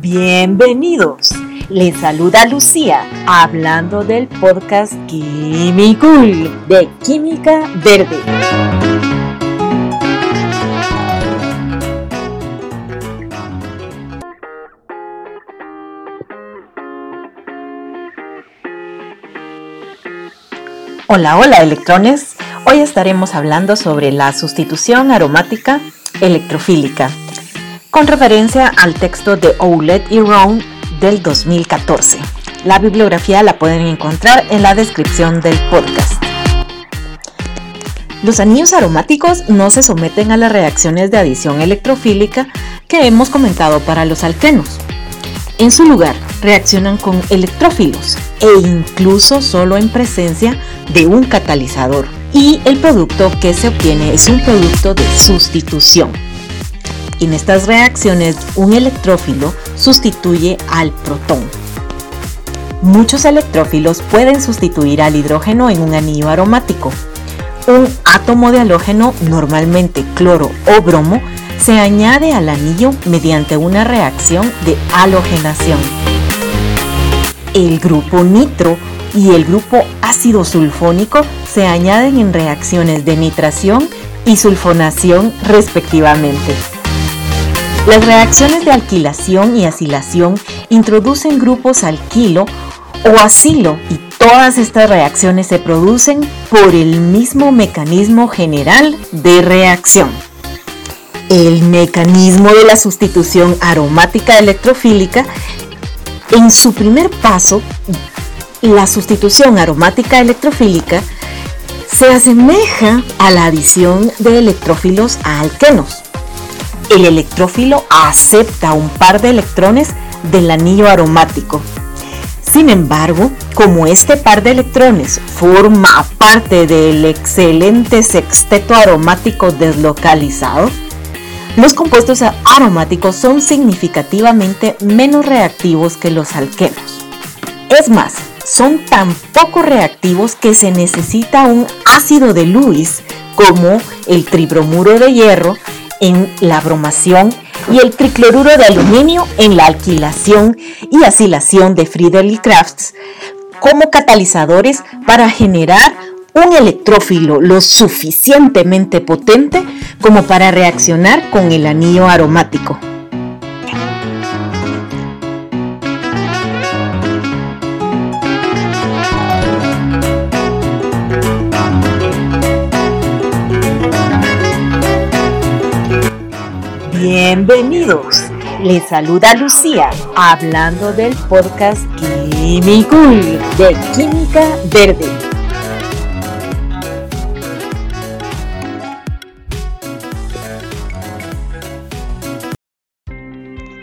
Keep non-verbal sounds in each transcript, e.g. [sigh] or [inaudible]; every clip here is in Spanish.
Bienvenidos. Les saluda Lucía hablando del podcast Químicul de Química Verde. Hola, hola electrones. Hoy estaremos hablando sobre la sustitución aromática electrofílica, con referencia al texto de Oulet y Round del 2014. La bibliografía la pueden encontrar en la descripción del podcast. Los anillos aromáticos no se someten a las reacciones de adición electrofílica que hemos comentado para los alquenos. En su lugar, reaccionan con electrófilos e incluso solo en presencia de un catalizador. Y el producto que se obtiene es un producto de sustitución. En estas reacciones, un electrófilo sustituye al protón. Muchos electrófilos pueden sustituir al hidrógeno en un anillo aromático. Un átomo de halógeno, normalmente cloro o bromo, se añade al anillo mediante una reacción de halogenación. El grupo nitro y el grupo ácido sulfónico se añaden en reacciones de nitración y sulfonación respectivamente. Las reacciones de alquilación y acilación introducen grupos alquilo o acilo y todas estas reacciones se producen por el mismo mecanismo general de reacción. El mecanismo de la sustitución aromática electrofílica en su primer paso, la sustitución aromática electrofílica se asemeja a la adición de electrófilos a alquenos el electrófilo acepta un par de electrones del anillo aromático. Sin embargo, como este par de electrones forma parte del excelente sexteto aromático deslocalizado, los compuestos aromáticos son significativamente menos reactivos que los alquenos. Es más, son tan poco reactivos que se necesita un ácido de Lewis como el tribromuro de hierro en la bromación y el tricloruro de aluminio en la alquilación y acilación de Friedel Crafts como catalizadores para generar un electrófilo lo suficientemente potente como para reaccionar con el anillo aromático. Bienvenidos. Les saluda Lucía hablando del podcast Químicul de Química Verde.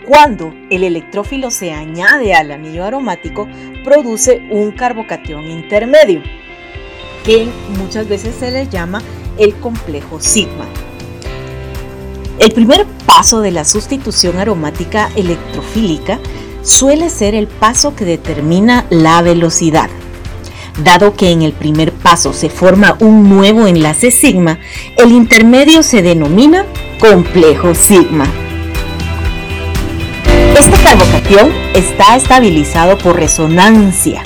Cuando el electrófilo se añade al anillo aromático, produce un carbocatión intermedio, que muchas veces se le llama el complejo sigma. El primer paso de la sustitución aromática electrofílica suele ser el paso que determina la velocidad. Dado que en el primer paso se forma un nuevo enlace sigma, el intermedio se denomina complejo sigma. Este carbocatión está estabilizado por resonancia,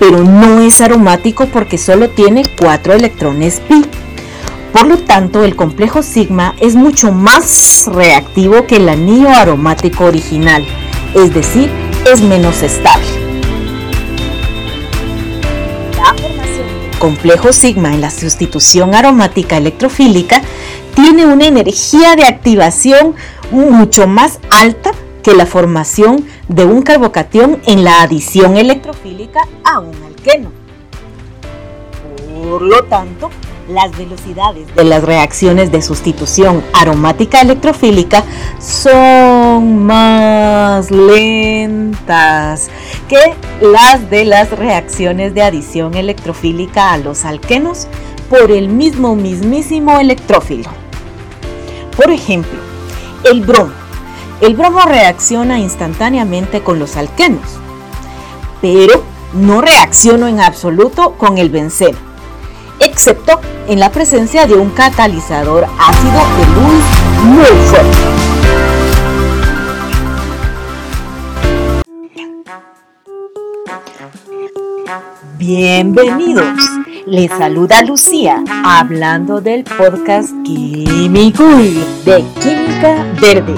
pero no es aromático porque solo tiene cuatro electrones pi. Por lo tanto, el complejo sigma es mucho más reactivo que el anillo aromático original, es decir, es menos estable. La formación complejo sigma en la sustitución aromática electrofílica tiene una energía de activación mucho más alta que la formación de un carbocatión en la adición electrofílica a un alqueno. Por lo tanto, las velocidades de las reacciones de sustitución aromática electrofílica son más lentas que las de las reacciones de adición electrofílica a los alquenos por el mismo mismísimo electrófilo. Por ejemplo, el bromo. El bromo reacciona instantáneamente con los alquenos, pero no reacciona en absoluto con el benceno excepto en la presencia de un catalizador ácido de luz muy fuerte. Bienvenidos. Les saluda Lucía hablando del podcast Químico de Química Verde.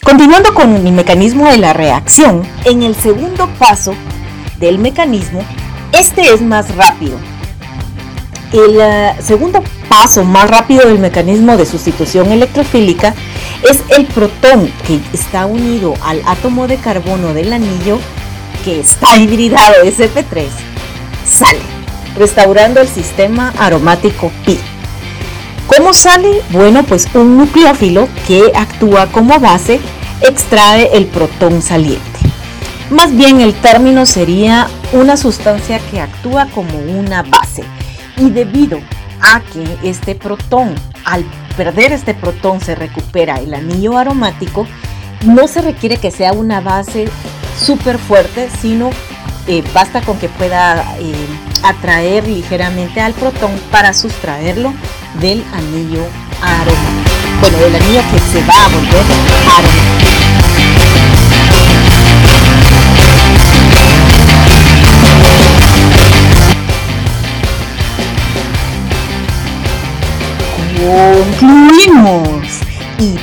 Continuando con el mecanismo de la reacción, en el segundo paso del mecanismo, este es más rápido. El eh, segundo paso más rápido del mecanismo de sustitución electrofílica es el protón que está unido al átomo de carbono del anillo que está [laughs] hibridado SP3 sale, restaurando el sistema aromático pi. ¿Cómo sale? Bueno, pues un nucleófilo que actúa como base extrae el protón saliente. Más bien el término sería una sustancia que actúa como una base. Y debido a que este protón, al perder este protón se recupera el anillo aromático, no se requiere que sea una base súper fuerte, sino eh, basta con que pueda eh, atraer ligeramente al protón para sustraerlo del anillo aromático. Bueno, del anillo que se va a volver aromático.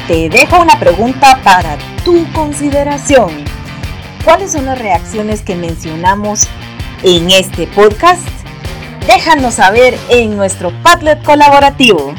Te dejo una pregunta para tu consideración. ¿Cuáles son las reacciones que mencionamos en este podcast? Déjanos saber en nuestro Padlet colaborativo.